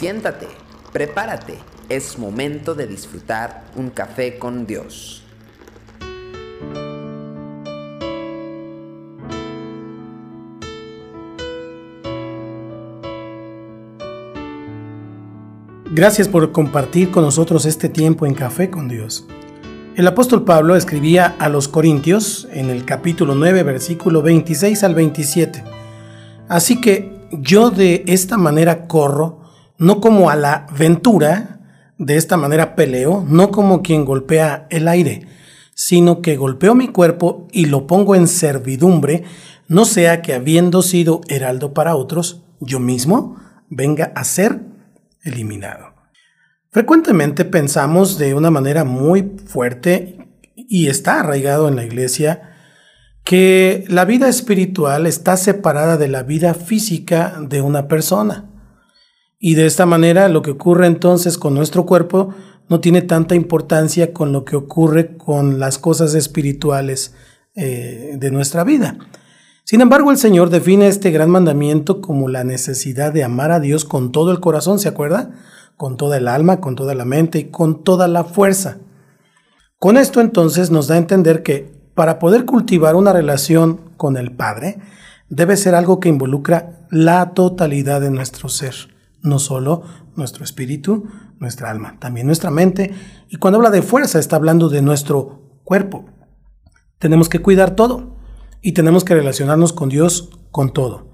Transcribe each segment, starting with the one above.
Siéntate, prepárate, es momento de disfrutar un café con Dios. Gracias por compartir con nosotros este tiempo en Café con Dios. El apóstol Pablo escribía a los Corintios en el capítulo 9, versículo 26 al 27. Así que yo de esta manera corro, no como a la ventura, de esta manera peleo, no como quien golpea el aire, sino que golpeo mi cuerpo y lo pongo en servidumbre, no sea que habiendo sido heraldo para otros, yo mismo venga a ser eliminado. Frecuentemente pensamos de una manera muy fuerte y está arraigado en la iglesia que la vida espiritual está separada de la vida física de una persona. Y de esta manera lo que ocurre entonces con nuestro cuerpo no tiene tanta importancia con lo que ocurre con las cosas espirituales eh, de nuestra vida. Sin embargo, el Señor define este gran mandamiento como la necesidad de amar a Dios con todo el corazón, ¿se acuerda? Con toda el alma, con toda la mente y con toda la fuerza. Con esto entonces nos da a entender que para poder cultivar una relación con el Padre, debe ser algo que involucra la totalidad de nuestro ser, no solo nuestro espíritu, nuestra alma, también nuestra mente. Y cuando habla de fuerza, está hablando de nuestro cuerpo. Tenemos que cuidar todo y tenemos que relacionarnos con Dios con todo.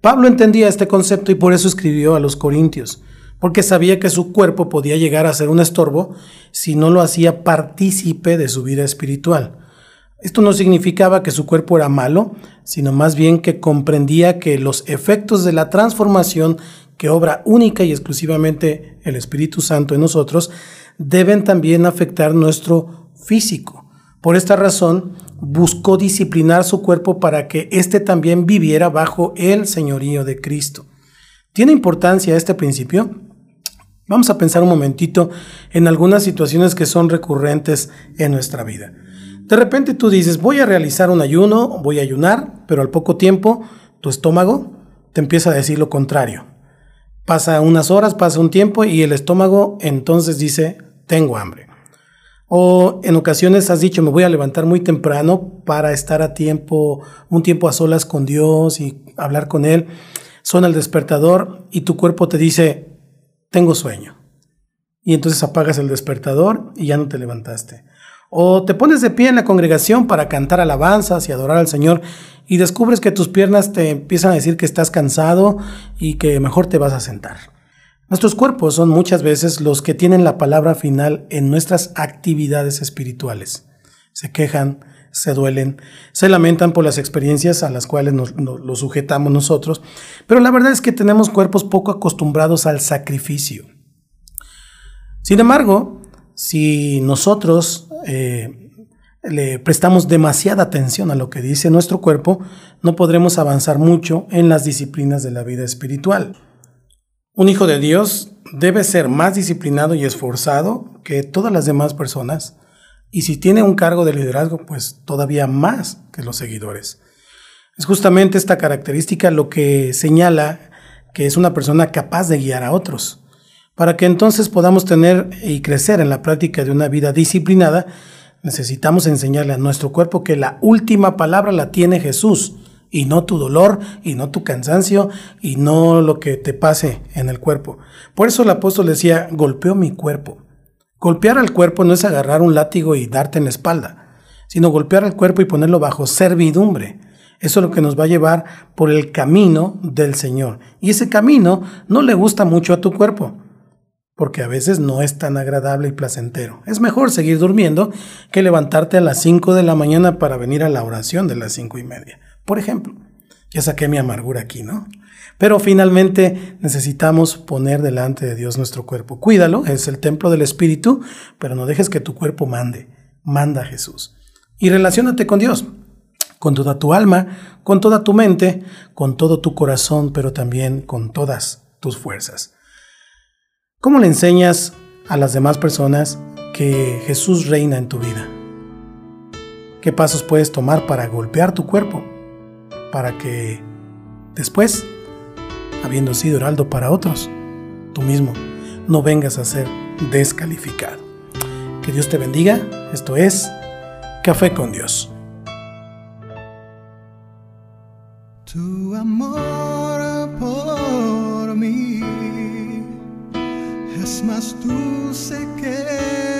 Pablo entendía este concepto y por eso escribió a los Corintios, porque sabía que su cuerpo podía llegar a ser un estorbo si no lo hacía partícipe de su vida espiritual. Esto no significaba que su cuerpo era malo, sino más bien que comprendía que los efectos de la transformación que obra única y exclusivamente el Espíritu Santo en nosotros deben también afectar nuestro físico. Por esta razón, buscó disciplinar su cuerpo para que éste también viviera bajo el señorío de Cristo. ¿Tiene importancia este principio? Vamos a pensar un momentito en algunas situaciones que son recurrentes en nuestra vida. De repente tú dices, voy a realizar un ayuno, voy a ayunar, pero al poco tiempo tu estómago te empieza a decir lo contrario. Pasa unas horas, pasa un tiempo y el estómago entonces dice, tengo hambre. O en ocasiones has dicho, me voy a levantar muy temprano para estar a tiempo, un tiempo a solas con Dios y hablar con Él. Suena el despertador y tu cuerpo te dice, tengo sueño. Y entonces apagas el despertador y ya no te levantaste. O te pones de pie en la congregación para cantar alabanzas y adorar al Señor y descubres que tus piernas te empiezan a decir que estás cansado y que mejor te vas a sentar. Nuestros cuerpos son muchas veces los que tienen la palabra final en nuestras actividades espirituales. Se quejan, se duelen, se lamentan por las experiencias a las cuales nos, lo sujetamos nosotros, pero la verdad es que tenemos cuerpos poco acostumbrados al sacrificio. Sin embargo, si nosotros eh, le prestamos demasiada atención a lo que dice nuestro cuerpo, no podremos avanzar mucho en las disciplinas de la vida espiritual. Un hijo de Dios debe ser más disciplinado y esforzado que todas las demás personas, y si tiene un cargo de liderazgo, pues todavía más que los seguidores. Es justamente esta característica lo que señala que es una persona capaz de guiar a otros, para que entonces podamos tener y crecer en la práctica de una vida disciplinada, necesitamos enseñarle a nuestro cuerpo que la última palabra la tiene Jesús y no tu dolor y no tu cansancio y no lo que te pase en el cuerpo. Por eso el apóstol decía, golpeo mi cuerpo. Golpear al cuerpo no es agarrar un látigo y darte en la espalda, sino golpear al cuerpo y ponerlo bajo servidumbre. Eso es lo que nos va a llevar por el camino del Señor. Y ese camino no le gusta mucho a tu cuerpo, porque a veces no es tan agradable y placentero. Es mejor seguir durmiendo que levantarte a las 5 de la mañana para venir a la oración de las cinco y media. Por ejemplo, ya saqué mi amargura aquí, ¿no? Pero finalmente necesitamos poner delante de Dios nuestro cuerpo. Cuídalo, es el templo del Espíritu, pero no dejes que tu cuerpo mande. Manda a Jesús. Y relaciónate con Dios, con toda tu alma, con toda tu mente, con todo tu corazón, pero también con todas tus fuerzas. ¿Cómo le enseñas a las demás personas que Jesús reina en tu vida? ¿Qué pasos puedes tomar para golpear tu cuerpo? para que después, habiendo sido heraldo para otros, tú mismo no vengas a ser descalificado. Que Dios te bendiga. Esto es Café con Dios. Tu amor es más dulce que